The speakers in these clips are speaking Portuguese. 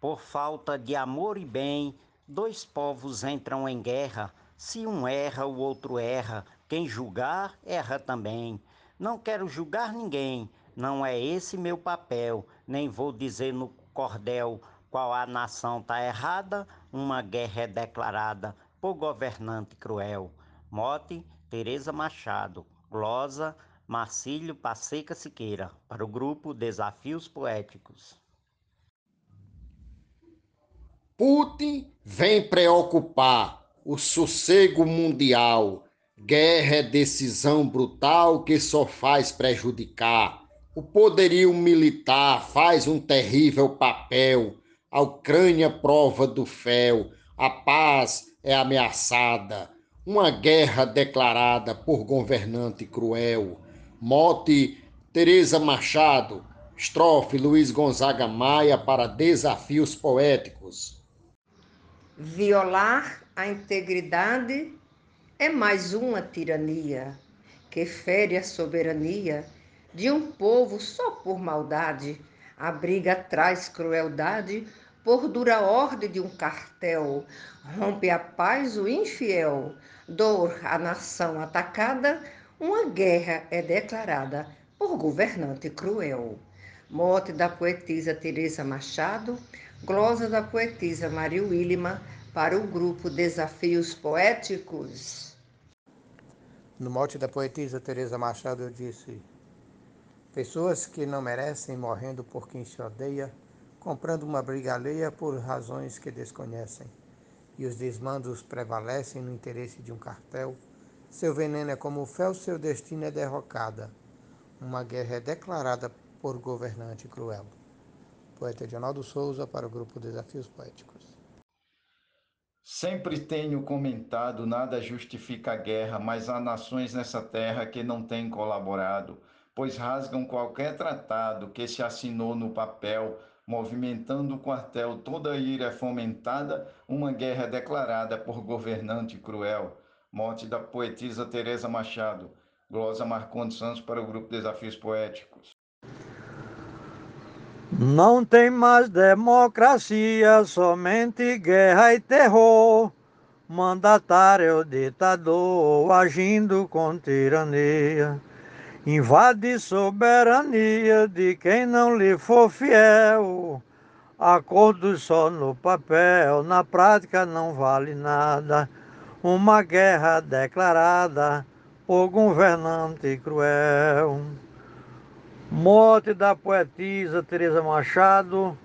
Por falta de amor e bem, dois povos entram em guerra. Se um erra, o outro erra. Quem julgar, erra também. Não quero julgar ninguém, não é esse meu papel. Nem vou dizer no cordel qual a nação tá errada. Uma guerra é declarada por governante cruel. Mote, Teresa Machado. Glosa, Marcílio Passeca Siqueira. Para o grupo Desafios Poéticos. Putin vem preocupar o sossego mundial. Guerra é decisão brutal que só faz prejudicar. O poderio militar faz um terrível papel. A Ucrânia prova do fel. A paz é ameaçada. Uma guerra declarada por governante cruel. Mote Teresa Machado. Estrofe Luiz Gonzaga Maia para Desafios Poéticos. Violar a integridade é mais uma tirania que fere a soberania de um povo só por maldade. A briga traz crueldade por dura ordem de um cartel. Rompe a paz o infiel, dor a nação atacada, uma guerra é declarada por governante cruel. Morte da poetisa Teresa Machado, glosa da poetisa Maria Willima para o grupo Desafios Poéticos. No mote da poetisa Teresa Machado eu disse: Pessoas que não merecem morrendo por quem se odeia, comprando uma briga alheia por razões que desconhecem. E os desmandos prevalecem no interesse de um cartel. Seu veneno é como o fel, seu destino é derrocada. Uma guerra é declarada por governante cruel. Poeta Edinaldo Souza para o grupo Desafios Poéticos. Sempre tenho comentado, nada justifica a guerra, mas há nações nessa terra que não têm colaborado, pois rasgam qualquer tratado que se assinou no papel, movimentando o quartel, toda ira é fomentada, uma guerra declarada por governante cruel. Morte da poetisa Teresa Machado. Glosa Marcondes Santos para o grupo Desafios Poéticos. Não tem mais democracia, somente guerra e terror. Mandatário ditador agindo com tirania. Invade soberania de quem não lhe for fiel. Acordos só no papel, na prática não vale nada. Uma guerra declarada por governante cruel. Morte da poetisa Teresa Machado,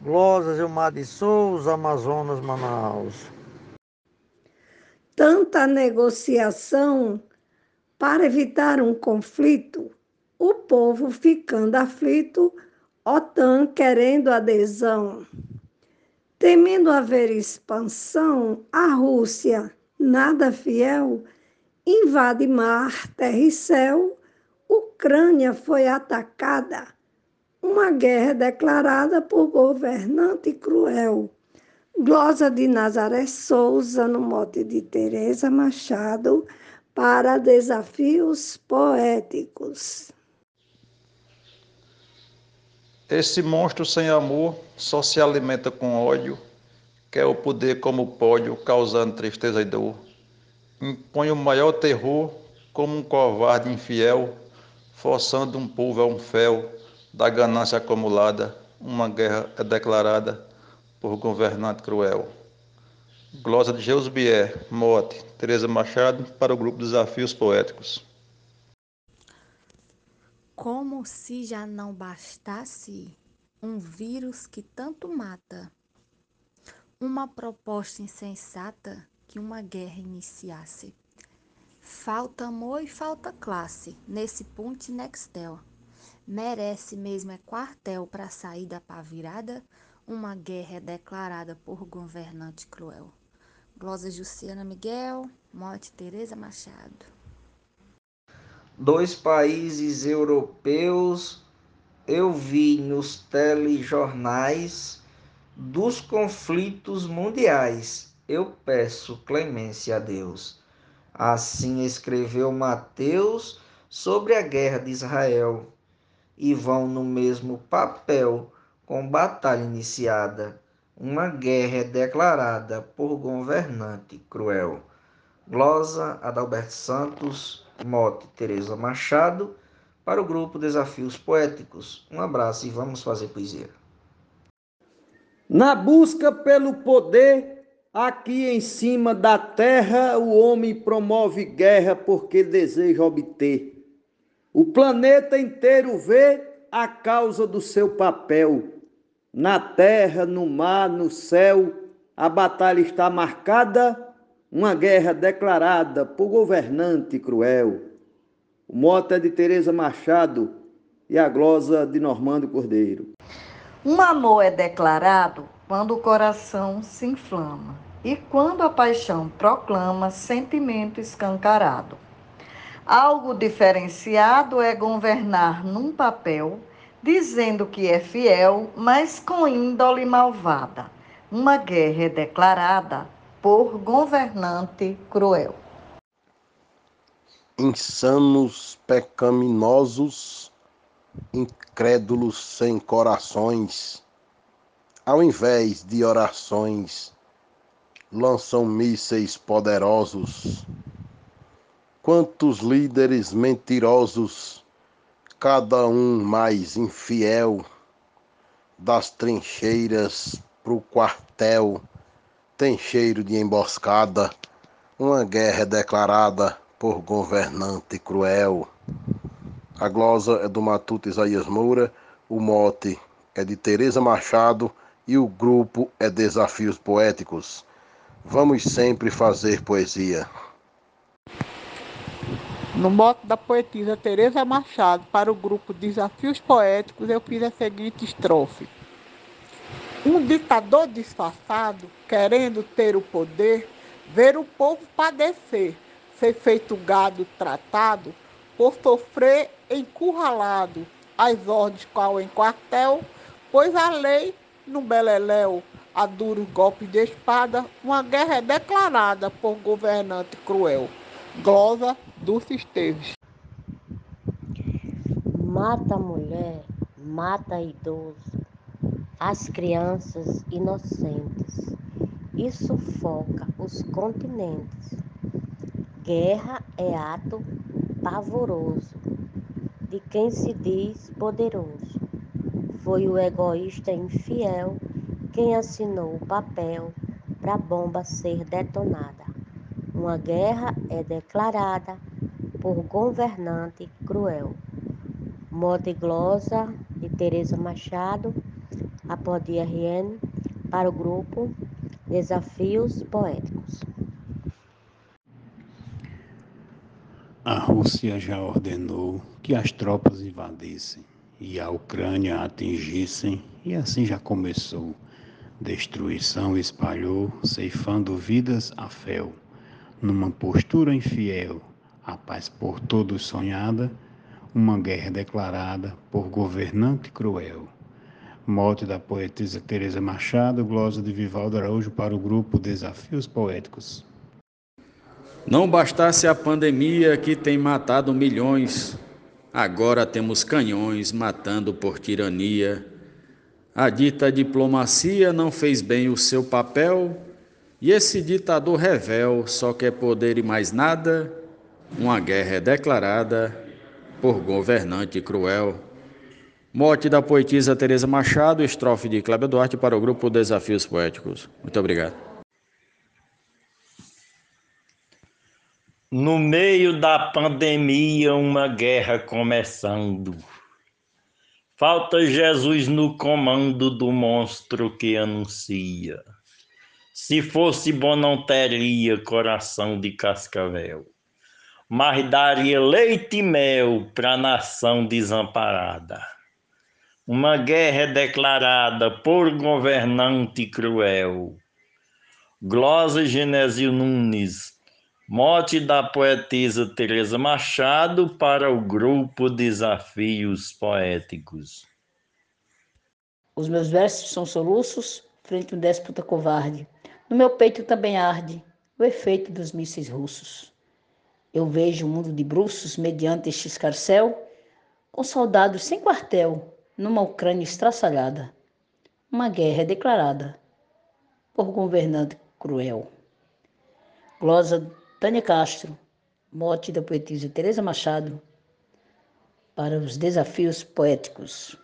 Glosas Gilmar de Souza, Amazonas, Manaus. Tanta negociação para evitar um conflito, o povo ficando aflito, OTAN querendo adesão. Temendo haver expansão, a Rússia, nada fiel, invade mar, terra e céu Ucrânia foi atacada, uma guerra declarada por governante cruel. Glosa de Nazaré Souza, no mote de Teresa Machado, para desafios poéticos. Esse monstro sem amor só se alimenta com ódio, quer o poder como pódio, causando tristeza e dor. Impõe o maior terror como um covarde infiel, forçando um povo a um fel da ganância acumulada, uma guerra é declarada por governante cruel. Glosa de Geus Bier, Mote, Teresa Machado, para o grupo Desafios Poéticos. Como se já não bastasse um vírus que tanto mata, uma proposta insensata que uma guerra iniciasse. Falta amor e falta classe nesse ponte Nextel. Merece mesmo é quartel para sair da pavirada? Uma guerra é declarada por governante cruel. Glosa Juciana Miguel, Morte Teresa Machado. Dois países europeus eu vi nos telejornais dos conflitos mundiais. Eu peço clemência a Deus Assim escreveu Mateus sobre a guerra de Israel, e vão no mesmo papel com batalha iniciada. uma guerra é declarada por governante cruel. Glosa Adalberto Santos, mote Teresa Machado, para o grupo Desafios Poéticos. Um abraço e vamos fazer poesia. Na busca pelo poder, aqui em cima da terra, o homem promove guerra porque deseja obter. O planeta inteiro vê a causa do seu papel. Na terra, no mar, no céu, a batalha está marcada, uma guerra declarada por governante cruel. O mote é de Teresa Machado e a glosa de Normando Cordeiro. Um amor é declarado quando o coração se inflama e quando a paixão proclama sentimento escancarado. Algo diferenciado é governar num papel, dizendo que é fiel, mas com índole malvada. Uma guerra é declarada por governante cruel. Insanos, pecaminosos, incrédulos sem corações, ao invés de orações, lançam mísseis poderosos Quantos líderes mentirosos, cada um mais infiel, das trincheiras pro quartel, tem cheiro de emboscada, uma guerra declarada por governante cruel. A glosa é do Matuto Isaías Moura, o mote é de Teresa Machado e o grupo é Desafios Poéticos. Vamos sempre fazer poesia. No mote da poetisa Teresa Machado para o grupo Desafios Poéticos, eu fiz a seguinte estrofe. Um ditador disfarçado, querendo ter o poder, ver o povo padecer, ser feito gado tratado, por sofrer encurralado, as ordens qual em quartel, pois a lei no beleléu, a duros golpes de espada, uma guerra é declarada por governante cruel. Glosa Dulce Esteves. Mata a mulher, mata idoso, as crianças inocentes e sufoca os continentes. Guerra é ato pavoroso de quem se diz poderoso. Foi o egoísta infiel quem assinou o papel para a bomba ser detonada. Uma guerra é declarada por governante cruel. Mote glosa de Teresa Machado, Apodi RN, para o grupo Desafios Poéticos. A Rússia já ordenou que as tropas invadissem e a Ucrânia atingissem, e assim já começou. Destruição espalhou, ceifando vidas a fel numa postura infiel, a paz por todos sonhada, uma guerra declarada por governante cruel. Morte da poetisa Teresa Machado, glosa de Vivaldo Araújo para o grupo Desafios Poéticos. Não bastasse a pandemia que tem matado milhões, agora temos canhões matando por tirania. A dita diplomacia não fez bem o seu papel, e esse ditador revel só quer poder e mais nada, uma guerra é declarada por governante cruel. Morte da poetisa Teresa Machado, estrofe de Cléber Duarte para o grupo Desafios Poéticos. Muito obrigado. No meio da pandemia, uma guerra começando. Falta Jesus no comando do monstro que anuncia. Se fosse bom, não teria coração de cascavel, mas daria leite e mel para a nação desamparada. Uma guerra é declarada por governante cruel. Glosa Genésio Nunes, mote da poetisa Teresa Machado para o grupo Desafios Poéticos. Os meus versos são soluços frente a um déspota covarde no meu peito também arde o efeito dos mísseis russos. Eu vejo o mundo de bruços mediante este escarcel, com soldados sem quartel, numa Ucrânia estraçalhada. Uma guerra é declarada por governante cruel. Glosa Tânia Castro, mote da poetisa Teresa Machado, para os desafios poéticos.